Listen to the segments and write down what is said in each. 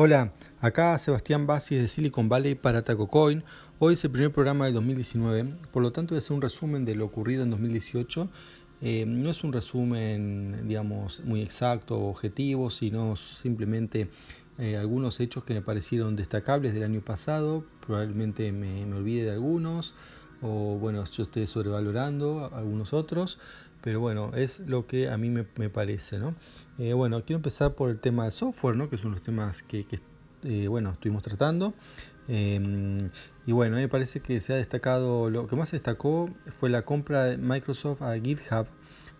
Hola, acá Sebastián Basis de Silicon Valley para TacoCoin. Hoy es el primer programa del 2019, por lo tanto voy a hacer un resumen de lo ocurrido en 2018. Eh, no es un resumen, digamos, muy exacto o objetivo, sino simplemente eh, algunos hechos que me parecieron destacables del año pasado. Probablemente me, olvide de algunos, o bueno, yo estoy sobrevalorando algunos otros, pero bueno, es lo que a mí me, parece, ¿no? Eh, bueno, quiero empezar por el tema de software, ¿no? Que son los temas que, eh, bueno, estuvimos tratando. Em, y bueno, me parece que se ha destacado, lo que más se destacó fue la compra de Microsoft a GitHub,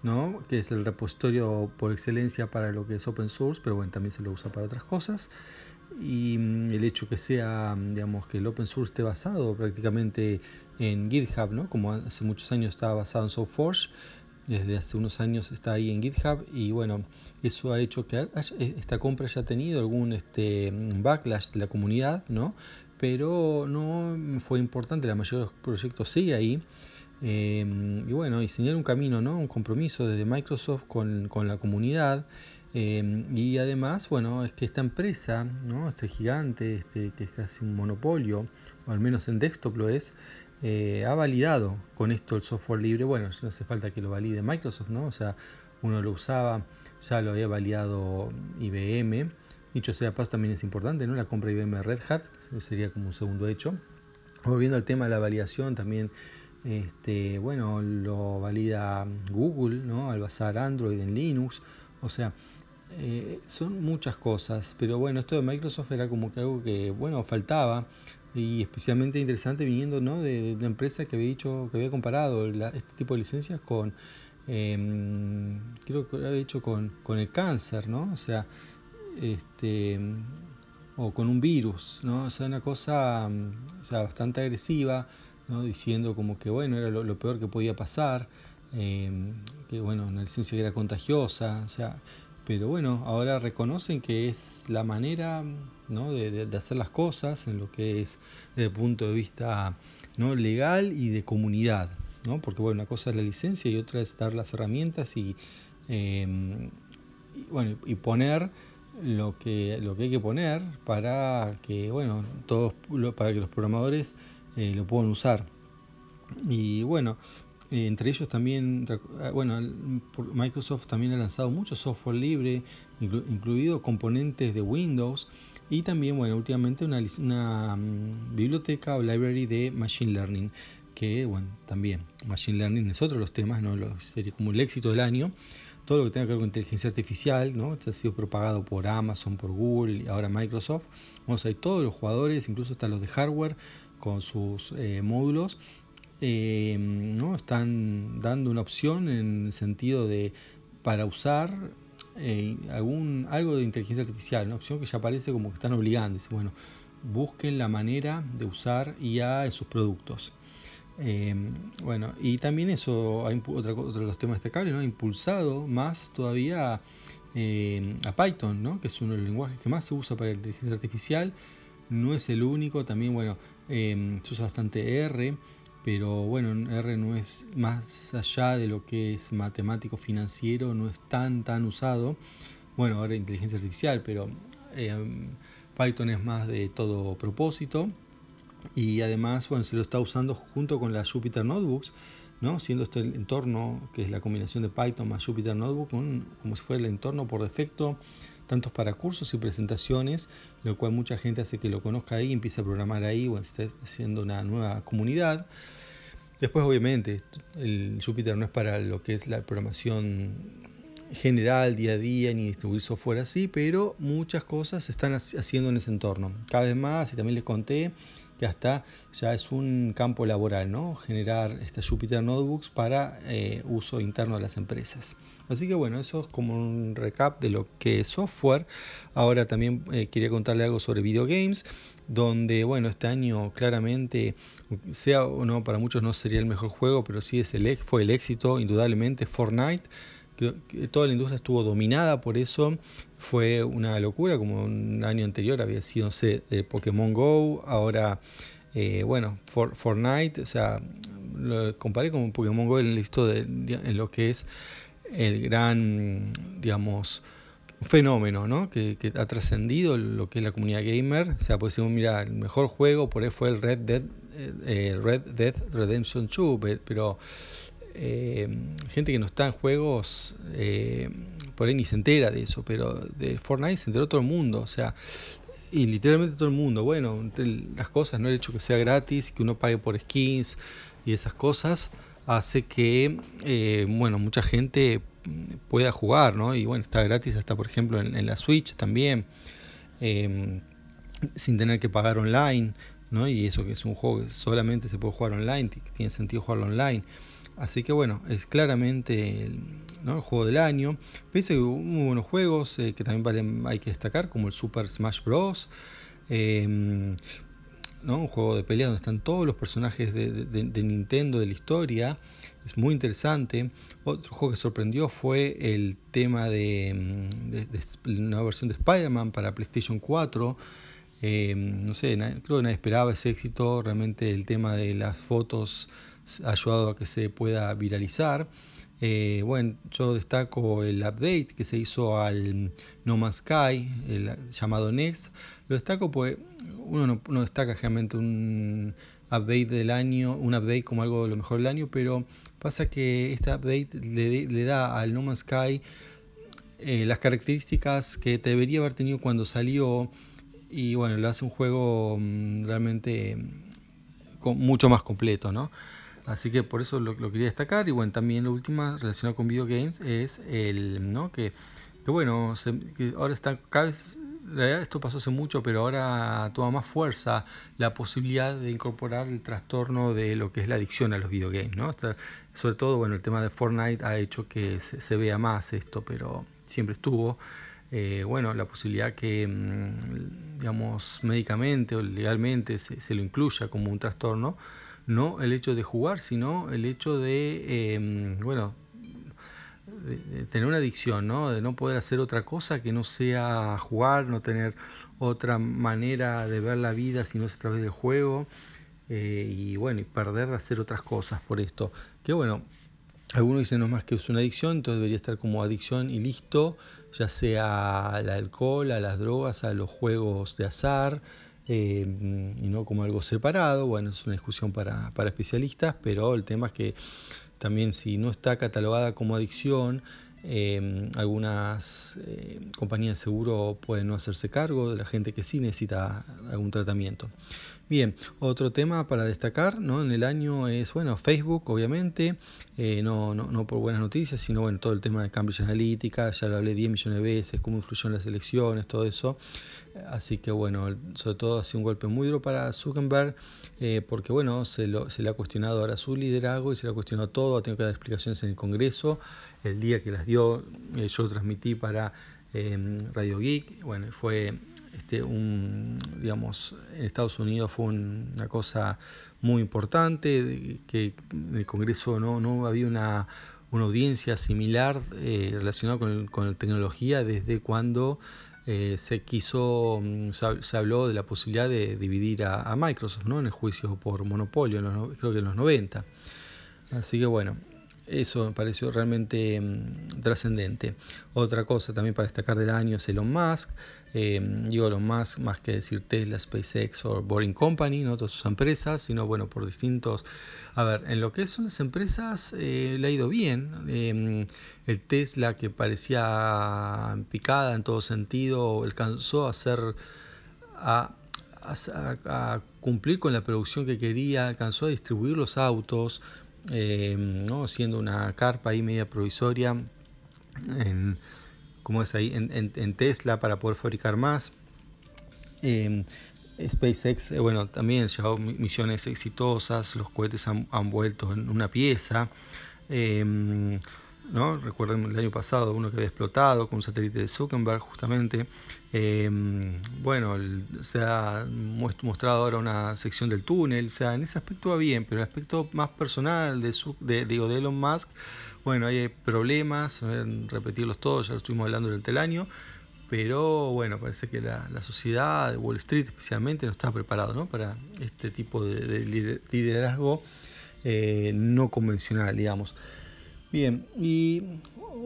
¿no? que es el repositorio por excelencia para lo que es open source, pero bueno, también se lo usa para otras cosas. Y mm, el hecho que sea, digamos, que el open source esté basado prácticamente en GitHub, ¿no? como hace muchos años estaba basado en SourceForge, desde hace unos años está ahí en GitHub y bueno, eso ha hecho que esta compra haya tenido algún este, backlash de la comunidad, ¿no? Pero no fue importante, la mayoría de los proyectos sigue ahí. Em, y bueno, diseñar un camino, ¿no? Un compromiso desde Microsoft con, con la comunidad. Em, y además, bueno, es que esta empresa, ¿no? Este gigante, este, que es casi un monopolio, o al menos en desktop lo es, eh, ha validado con esto el software libre. Bueno, no hace falta que lo valide Microsoft, ¿no? O sea, uno lo usaba, ya lo había validado IBM. Dicho sea paso, también es importante, ¿no? La compra de IBM Red Hat, sería como un segundo hecho. Volviendo al tema de la validación, también, este, bueno, lo valida Google, ¿no? Al basar Android en Linux. O sea, eh, son muchas cosas, pero bueno, esto de Microsoft era como que algo que, bueno, faltaba y especialmente interesante viniendo ¿no? de, una empresa que había dicho que había comparado este tipo de licencias con em, creo que había dicho con, con, el cáncer no o sea este o con un virus no o sea una cosa o sea, bastante agresiva ¿no? diciendo como que bueno era lo, peor que podía pasar em, que bueno una licencia que era contagiosa o sea pero bueno, ahora reconocen que es la manera ¿no? de, hacer las cosas en lo que es desde el punto de vista ¿no? legal y de comunidad, ¿no? porque bueno, una cosa es la licencia y otra es dar las herramientas y, em, bueno, y poner lo que, lo que hay que poner para que, bueno, todos, para que los programadores eh, lo puedan usar. Y bueno, eh, entre ellos también, ah, bueno, Microsoft también ha lanzado mucho software libre, incluido componentes de Windows y también, bueno, últimamente una, una mm, biblioteca o library de Machine Learning, que, bueno, también Machine Learning es otro de los temas, ¿no? sería como el éxito del año. Todo lo que tenga que ver con inteligencia artificial, ¿no? Ha sido propagado por Amazon, por Google y ahora Microsoft. Vamos a ver todos los jugadores, incluso hasta los de hardware, con sus eh, módulos eh, ¿no? están dando una opción en el sentido de para usar eh, algún, algo de inteligencia artificial, una opción que ya parece como que están obligando. Dice, bueno, busquen la manera de usar IA en sus productos. Eh, bueno, y también eso, hay otra, otro de los temas destacables, ¿no? impulsado más todavía a Python, ¿no? que es uno de los lenguajes que más se usa para la inteligencia artificial. No es el único, también bueno, se usa bastante R pero bueno, R no es más allá de lo que es matemático financiero, no es tan tan usado. Bueno, ahora inteligencia artificial, pero eh, Python es más de todo propósito y además bueno, se lo está usando junto con las Jupyter Notebooks, ¿no? siendo este el entorno que es la combinación de Python más Jupyter Notebook, como si fuera el entorno por defecto, tanto para cursos y presentaciones, lo cual mucha gente hace que lo conozca ahí y empiece a programar ahí, o está haciendo una nueva comunidad. Después, obviamente, el Jupyter no es para lo que es la programación general, día a día, ni distribuir software así, pero muchas cosas se están haciendo en ese entorno. Cada vez más, y también les conté que hasta ya es un campo laboral, ¿no? Generar estas Jupyter Notebooks para eh, uso interno de las empresas. Así que bueno, eso es como un recap de lo que es software. Ahora también eh, quería contarle algo sobre videogames donde bueno este año claramente sea o no para muchos no sería el mejor juego pero sí es el fue el éxito indudablemente Fortnite toda la industria estuvo dominada por eso fue una locura como un año anterior había sido de Pokémon Go ahora eh, bueno Fortnite o sea lo comparé con Pokémon Go en, listo de, en lo que es el gran digamos fenómeno, ¿no? Que, ha trascendido lo que es la comunidad gamer. O sea, pues decir, mira, el mejor juego por ahí fue el Red Dead, eh, Red Dead Redemption 2, pero eh, gente que no está en juegos, eh, por ahí ni se entera de eso, pero de Fortnite se enteró todo el mundo, o sea, y literalmente todo el mundo. Bueno, las cosas, no el hecho que sea gratis, que uno pague por skins y esas cosas, hace que, eh, bueno, mucha gente pueda jugar, ¿no? Y bueno, está gratis hasta, por ejemplo, en, la Switch también, em, sin tener que pagar online, ¿no? Y eso que es un juego que solamente se puede jugar online, tiene sentido jugarlo online. Así que bueno, es claramente el, juego del año. Pese que hubo muy buenos juegos eh, que también hay que destacar, como el Super Smash Bros. Em, un juego de pelea donde están todos los personajes de, Nintendo de la historia. Es muy interesante. Otro juego que sorprendió fue el tema de, una versión de Spider-Man para PlayStation 4. Em, no sé, creo que nadie esperaba ese éxito. Realmente el tema de las fotos ayudado a que se pueda viralizar. Eh, bueno, yo destaco el update que se hizo al No Man's Sky, llamado Next. Lo destaco porque uno no, destaca realmente un update del año, un update como algo de lo mejor del año, pero pasa que este update le, da al No Man's Sky eh, las características que debería haber tenido cuando salió y bueno, lo hace un juego mm, realmente mm, mucho más completo, ¿no? Así que por eso lo, quería destacar. Y bueno, también lo último relacionado con videogames es el, ¿no? Que, que bueno, que ahora está cada esto pasó hace mucho, pero ahora toma más fuerza la posibilidad de incorporar el trastorno de lo que es la adicción a los videogames, ¿no? sobre todo, bueno, el tema de Fortnite ha hecho que se, vea más esto, pero siempre estuvo. Eh, bueno, la posibilidad que, mm, digamos, médicamente o legalmente se, se lo incluya como un trastorno no el hecho de jugar, sino el hecho de, em, bueno, de, tener una adicción, ¿no? De no poder hacer otra cosa que no sea jugar, no tener otra manera de ver la vida si no es a través del juego. Eh, y bueno, y perder de hacer otras cosas por esto. Que bueno, algunos dicen no más que es una adicción, entonces debería estar como adicción y listo, ya sea al alcohol, a las drogas, a los juegos de azar, eh, y no como algo separado. Bueno, es una discusión para, para especialistas, pero el tema es que también si no está catalogada como adicción, eh, algunas eh, compañías de seguro pueden no hacerse cargo de la gente que sí necesita algún tratamiento. Bien, otro tema para destacar ¿no? en el año es, bueno, Facebook, obviamente, eh, no, no, no, por buenas noticias, sino bueno, todo el tema de Cambridge Analytica, ya lo hablé 10 millones de veces, cómo influyó en las elecciones, todo eso. Así que bueno, sobre todo ha sido un golpe muy duro para Zuckerberg, eh, porque bueno, se, lo, se le ha cuestionado ahora su liderazgo y se le ha cuestionado todo, ha tenido que dar explicaciones en el Congreso. El día que las dio, eh, yo lo transmití para Radio Geek, bueno, fue este, un, digamos, en Estados Unidos fue una cosa muy importante, que en el Congreso no, no había una, una audiencia similar eh, relacionada con, con la tecnología desde cuando eh, se quiso, mm, se, habló de la posibilidad de dividir a, Microsoft ¿no? en el juicio por monopolio, creo que en los 90. Así que bueno, eso me pareció realmente mm, trascendente. Otra cosa también para destacar del año es Elon Musk. Eh, digo Elon Musk más que decir Tesla, SpaceX o Boring Company, no todas sus empresas, sino bueno, por distintos... A ver, en lo que son las empresas eh, le ha ido bien. Eh, el Tesla que parecía picada en todo sentido, alcanzó a a a, cumplir con la producción que quería, alcanzó a distribuir los autos, eh, ¿no? siendo una carpa ahí media provisoria en, como es ahí, en, Tesla para poder fabricar más. Eh, SpaceX, eh, bueno, también ha llevado misiones exitosas, los cohetes han, vuelto en una pieza. ¿No? Recuerden el año pasado uno que había explotado con un satélite de Zuckerberg justamente. Em, bueno, se ha mostrado ahora una sección del túnel, o sea, en ese aspecto va bien, pero el aspecto más personal de, de, de Elon Musk, bueno, hay problemas, repetirlos todos, ya lo estuvimos hablando durante el año, pero bueno, parece que la, sociedad de Wall Street especialmente no está preparado para este tipo de, liderazgo eh, no convencional, digamos. Bien, y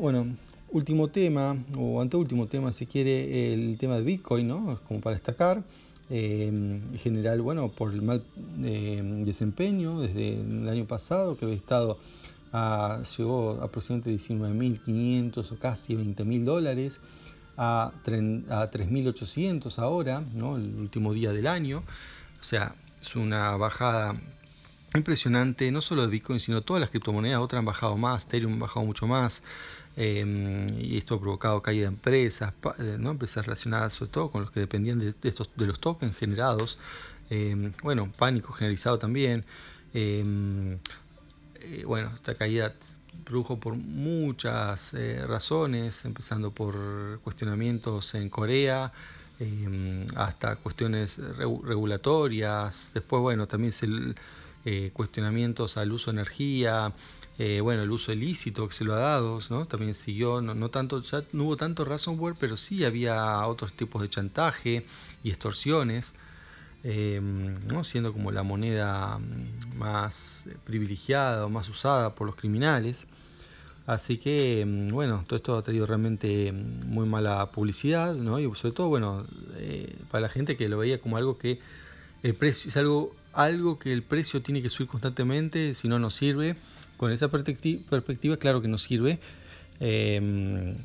bueno, último tema, o anteúltimo tema, si quiere, el tema de Bitcoin, ¿no? Como para destacar. Eh, en general, bueno, por el mal eh, desempeño desde el año pasado, que había estado a, llegó a aproximadamente 19.500 o casi 20.000 dólares a, a 3.800 ahora, ¿no? el último día del año. O sea, es una bajada impresionante, no solo de Bitcoin, sino todas las criptomonedas, otras han bajado más, Ethereum ha bajado mucho más, eh, y esto ha provocado caída de empresas, eh, ¿no? empresas relacionadas sobre todo con los que dependían de, estos, de los tokens generados, eh, bueno, pánico generalizado también, bueno, esta caída produjo por muchas razones, empezando por cuestionamientos en Corea, hasta cuestiones regulatorias, después, bueno, también se eh, cuestionamientos al uso de energía, eh, bueno, el uso ilícito que se lo ha dado. También siguió, no, tanto, ya no hubo tanto ransomware, pero sí había otros tipos de chantaje y extorsiones, em, siendo como la moneda más privilegiada o más usada por los criminales. Así que, em, bueno, todo esto ha traído realmente muy mala publicidad. Y sobre todo, bueno, eh, para la gente que lo veía como algo que el precio es algo algo que el precio tiene que subir constantemente, si no, no sirve. Con esa perspectiva, claro que no sirve. Em,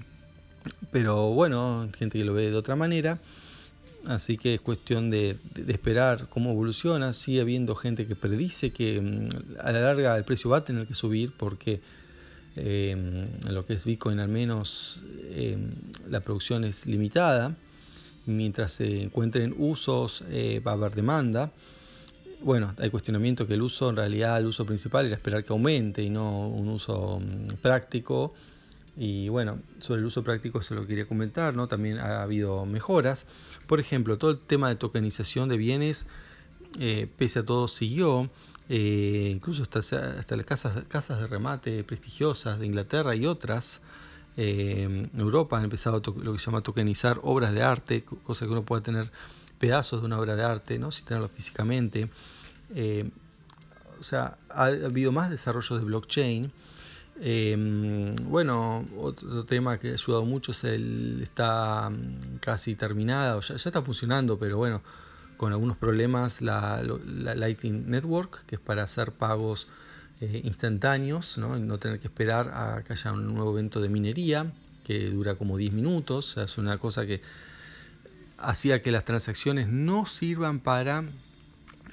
pero bueno, gente que lo ve de otra manera. Así que es cuestión de, esperar cómo evoluciona. Sigue habiendo gente que predice que em, a la larga el precio va a tener que subir porque en lo que es Bitcoin al menos la producción es limitada. Mientras se encuentren usos eh, va a haber demanda bueno, hay cuestionamiento que el uso, en realidad el uso principal era esperar que aumente y no un uso mm, práctico. Y bueno, sobre el uso práctico se lo quería comentar, ¿no? También ha habido mejoras. Por ejemplo, todo el tema de tokenización de bienes, eh, pese a todo, siguió. Eh, incluso hasta, hasta las casas, casas de remate prestigiosas de Inglaterra y otras eh, Europa han empezado lo que se llama tokenizar obras de arte, cosa que uno pueda tener pedazos de una obra de arte, ¿no? sin tenerlo físicamente. Eh, o sea, ha habido más desarrollo de blockchain. Eh, bueno, otro tema que ha ayudado mucho es el está mm, casi terminada, ya, ya está funcionando, pero bueno, con algunos problemas la, Lightning Network, que es para hacer pagos eh, instantáneos, ¿no? No tener que esperar a que haya un nuevo evento de minería que dura como 10 minutos, es una cosa que hacía que las transacciones no sirvan para,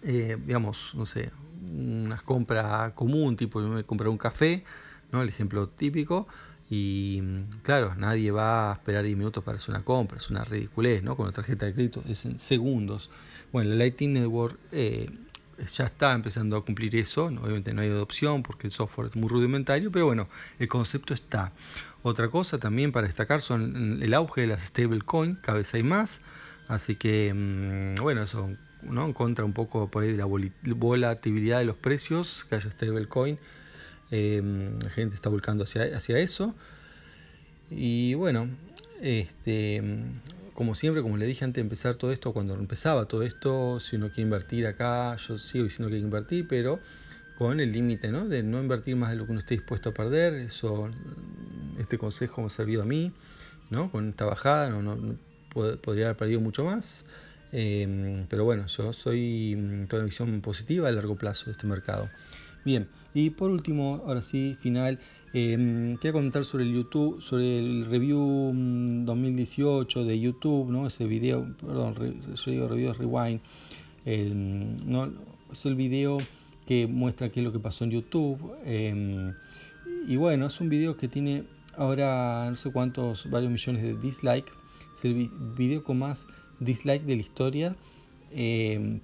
eh, digamos, no sé, una compra común, tipo comprar un café, ¿no? El ejemplo típico. Y claro, nadie va a esperar 10 minutos para hacer una compra, es una ridiculez, ¿no? Con la tarjeta de crédito es en segundos. Bueno, la Lightning Network eh, ya está empezando a cumplir eso, obviamente no hay adopción porque el software es muy rudimentario, pero bueno, el concepto está. Otra cosa también para destacar son el auge de las stablecoin, cada vez hay más, así que mm, bueno, eso ¿no? en contra un poco por ahí de la volatilidad de los precios, que haya stablecoin, eh, la gente está volcando hacia, hacia eso. Y bueno, este como siempre, como le dije antes de empezar todo esto, cuando empezaba todo esto, si uno quiere invertir acá, yo sigo diciendo que hay que invertir, pero con el límite ¿no? de no invertir más de lo que uno esté dispuesto a perder. Eso, este consejo me ha servido a mí, ¿no? con esta bajada no, no, podría haber perdido mucho más. Eh, pero bueno, yo soy mm, toda una visión positiva a largo plazo de este mercado. Bien, y por último, ahora sí, final, eh, quería comentar sobre el YouTube, sobre el review 2018 mm, de YouTube, ¿no? Ese video, perdón, yo digo review rewind, el, ¿no? es el video que muestra qué es lo que pasó en YouTube. Em, y bueno, es un video que tiene ahora no sé cuántos, varios millones de dislikes. Es el video con más dislike de la historia. Eh,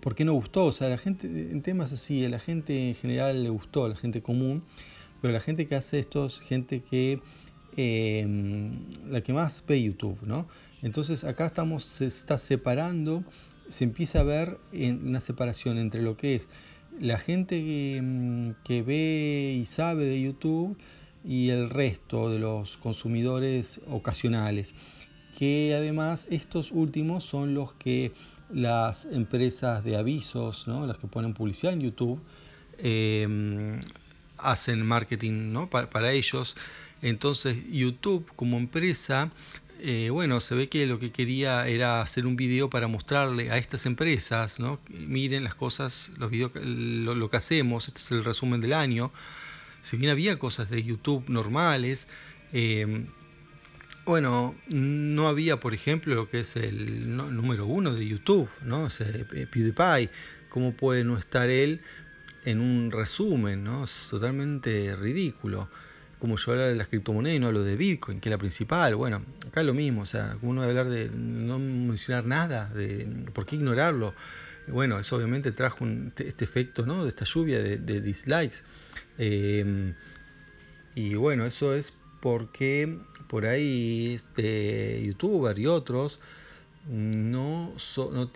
¿Por qué no gustó? O sea, la gente, en temas así, a la gente en general le gustó, a la gente común, pero la gente que hace esto es gente que, eh, la que más ve YouTube, ¿no? Entonces acá estamos, se está separando, se empieza a ver en una separación entre lo que es la gente que, mm, que ve y sabe de YouTube y el resto de los consumidores ocasionales que además estos últimos son los que las empresas de avisos, ¿no? las que ponen publicidad en YouTube, eh, hacen marketing ¿no? para, ellos. Entonces YouTube como empresa, eh, bueno, se ve que lo que quería era hacer un video para mostrarle a estas empresas, ¿no? Miren las cosas, los videos, lo, que hacemos, este es el resumen del año. Si bien había cosas de YouTube normales, eh, bueno, no había, por ejemplo, lo que es el número uno de YouTube, ¿no? O PewDiePie. ¿Cómo puede no estar él en un resumen, ¿no? Es totalmente ridículo. Como yo hablo de las criptomonedas y no hablo de Bitcoin, que es la principal. Bueno, acá es lo mismo, o sea, uno debe hablar de no mencionar nada, de por qué ignorarlo. Bueno, eso obviamente trajo este efecto, ¿no? De esta lluvia de, dislikes. Eh, y bueno, eso es porque por ahí este youtuber y otros no,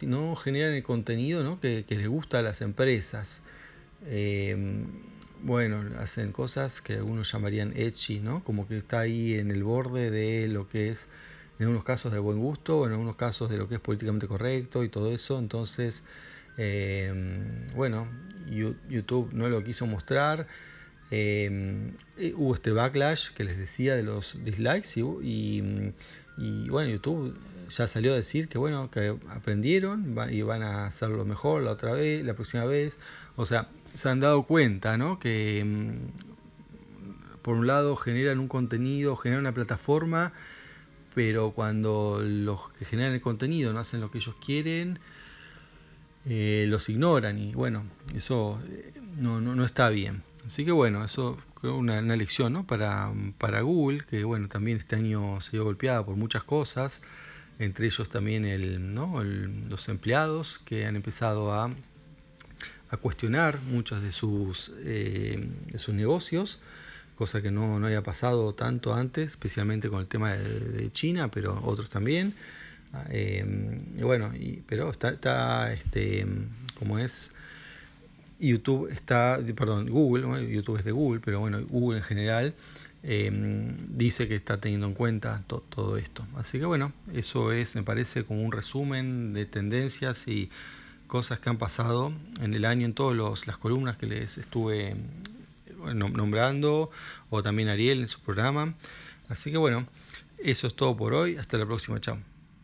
no, generan el contenido que, les gusta a las empresas. Em, bueno, hacen cosas que algunos llamarían edgy, ¿no? Como que está ahí en el borde de lo que es, en algunos casos, del buen gusto, en algunos casos de lo que es políticamente correcto y todo eso. Entonces, em, bueno, YouTube no lo quiso mostrar. Em, eh, hubo este backlash que les decía de los dislikes y, bueno, YouTube ya salió a decir que bueno, que aprendieron y van a hacerlo mejor la otra vez, la próxima vez. O sea, se han dado cuenta, ¿no? Que em, por un lado generan un contenido, generan una plataforma, pero cuando los que generan el contenido no hacen lo que ellos quieren, eh, los ignoran y bueno, eso eh, no, no, no está bien. Así que bueno, eso fue una, lección ¿no? para, para Google, que bueno, también este año se dio golpeada por muchas cosas, entre ellos también el, ¿no? los empleados que han empezado a, a cuestionar muchos de sus, eh, de sus negocios, cosa que no, no había pasado tanto antes, especialmente con el tema de, China, pero otros también. Eh, bueno, pero está, está este, como es YouTube está, perdón, Google, YouTube es de Google, pero bueno, Google en general em, dice que está teniendo en cuenta todo esto. Así que bueno, eso es, me parece, como un resumen de tendencias y cosas que han pasado en el año en todas las columnas que les estuve nombrando, o también Ariel en su programa. Así que bueno, eso es todo por hoy. Hasta la próxima. Chao.